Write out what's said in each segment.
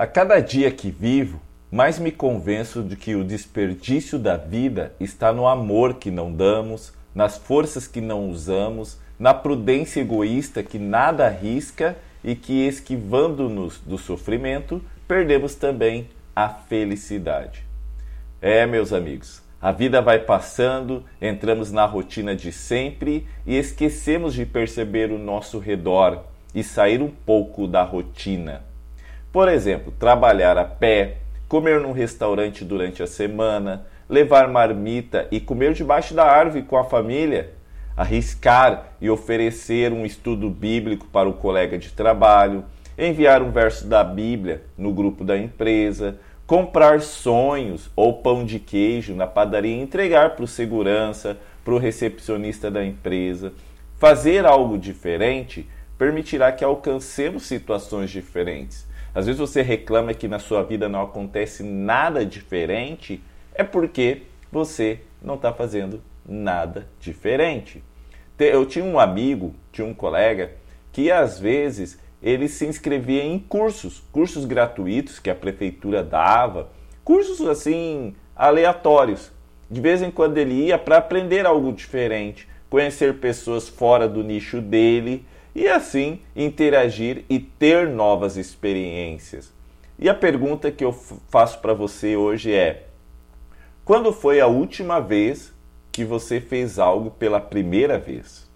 A cada dia que vivo, mais me convenço de que o desperdício da vida está no amor que não damos, nas forças que não usamos, na prudência egoísta que nada arrisca e que, esquivando-nos do sofrimento, perdemos também a felicidade. É, meus amigos, a vida vai passando, entramos na rotina de sempre e esquecemos de perceber o nosso redor e sair um pouco da rotina. Por exemplo, trabalhar a pé, comer num restaurante durante a semana, levar marmita e comer debaixo da árvore com a família, arriscar e oferecer um estudo bíblico para o colega de trabalho, enviar um verso da Bíblia no grupo da empresa, comprar sonhos ou pão de queijo na padaria e entregar para o segurança, para o recepcionista da empresa. Fazer algo diferente permitirá que alcancemos situações diferentes. Às vezes você reclama que na sua vida não acontece nada diferente, é porque você não está fazendo nada diferente. Eu tinha um amigo, tinha um colega, que às vezes ele se inscrevia em cursos, cursos gratuitos que a prefeitura dava, cursos assim aleatórios. De vez em quando ele ia para aprender algo diferente, conhecer pessoas fora do nicho dele e assim interagir e ter novas experiências. E a pergunta que eu faço para você hoje é: quando foi a última vez que você fez algo pela primeira vez?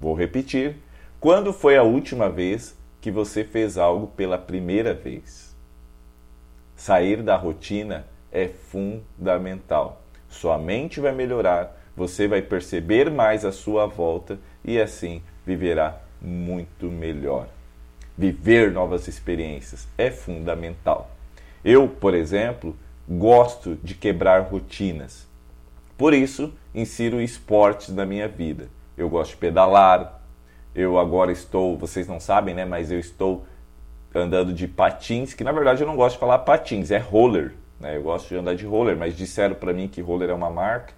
Vou repetir. Quando foi a última vez que você fez algo pela primeira vez? Sair da rotina é fundamental. Sua mente vai melhorar, você vai perceber mais a sua volta e assim viverá muito melhor. Viver novas experiências é fundamental. Eu, por exemplo, gosto de quebrar rotinas. Por isso, insiro esportes na minha vida. Eu gosto de pedalar. Eu agora estou, vocês não sabem, né, mas eu estou andando de patins, que na verdade eu não gosto de falar patins, é roller, né? Eu gosto de andar de roller, mas disseram para mim que roller é uma marca.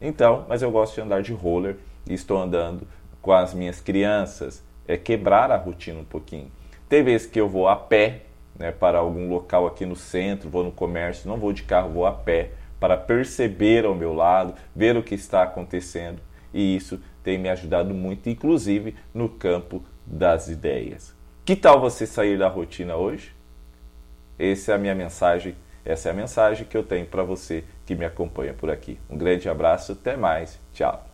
Então, mas eu gosto de andar de roller e estou andando com as minhas crianças, é quebrar a rotina um pouquinho. Tem vezes que eu vou a pé né, para algum local aqui no centro, vou no comércio, não vou de carro, vou a pé para perceber ao meu lado, ver o que está acontecendo e isso tem me ajudado muito, inclusive no campo das ideias. Que tal você sair da rotina hoje? Essa é a minha mensagem, essa é a mensagem que eu tenho para você que me acompanha por aqui. Um grande abraço, até mais, tchau.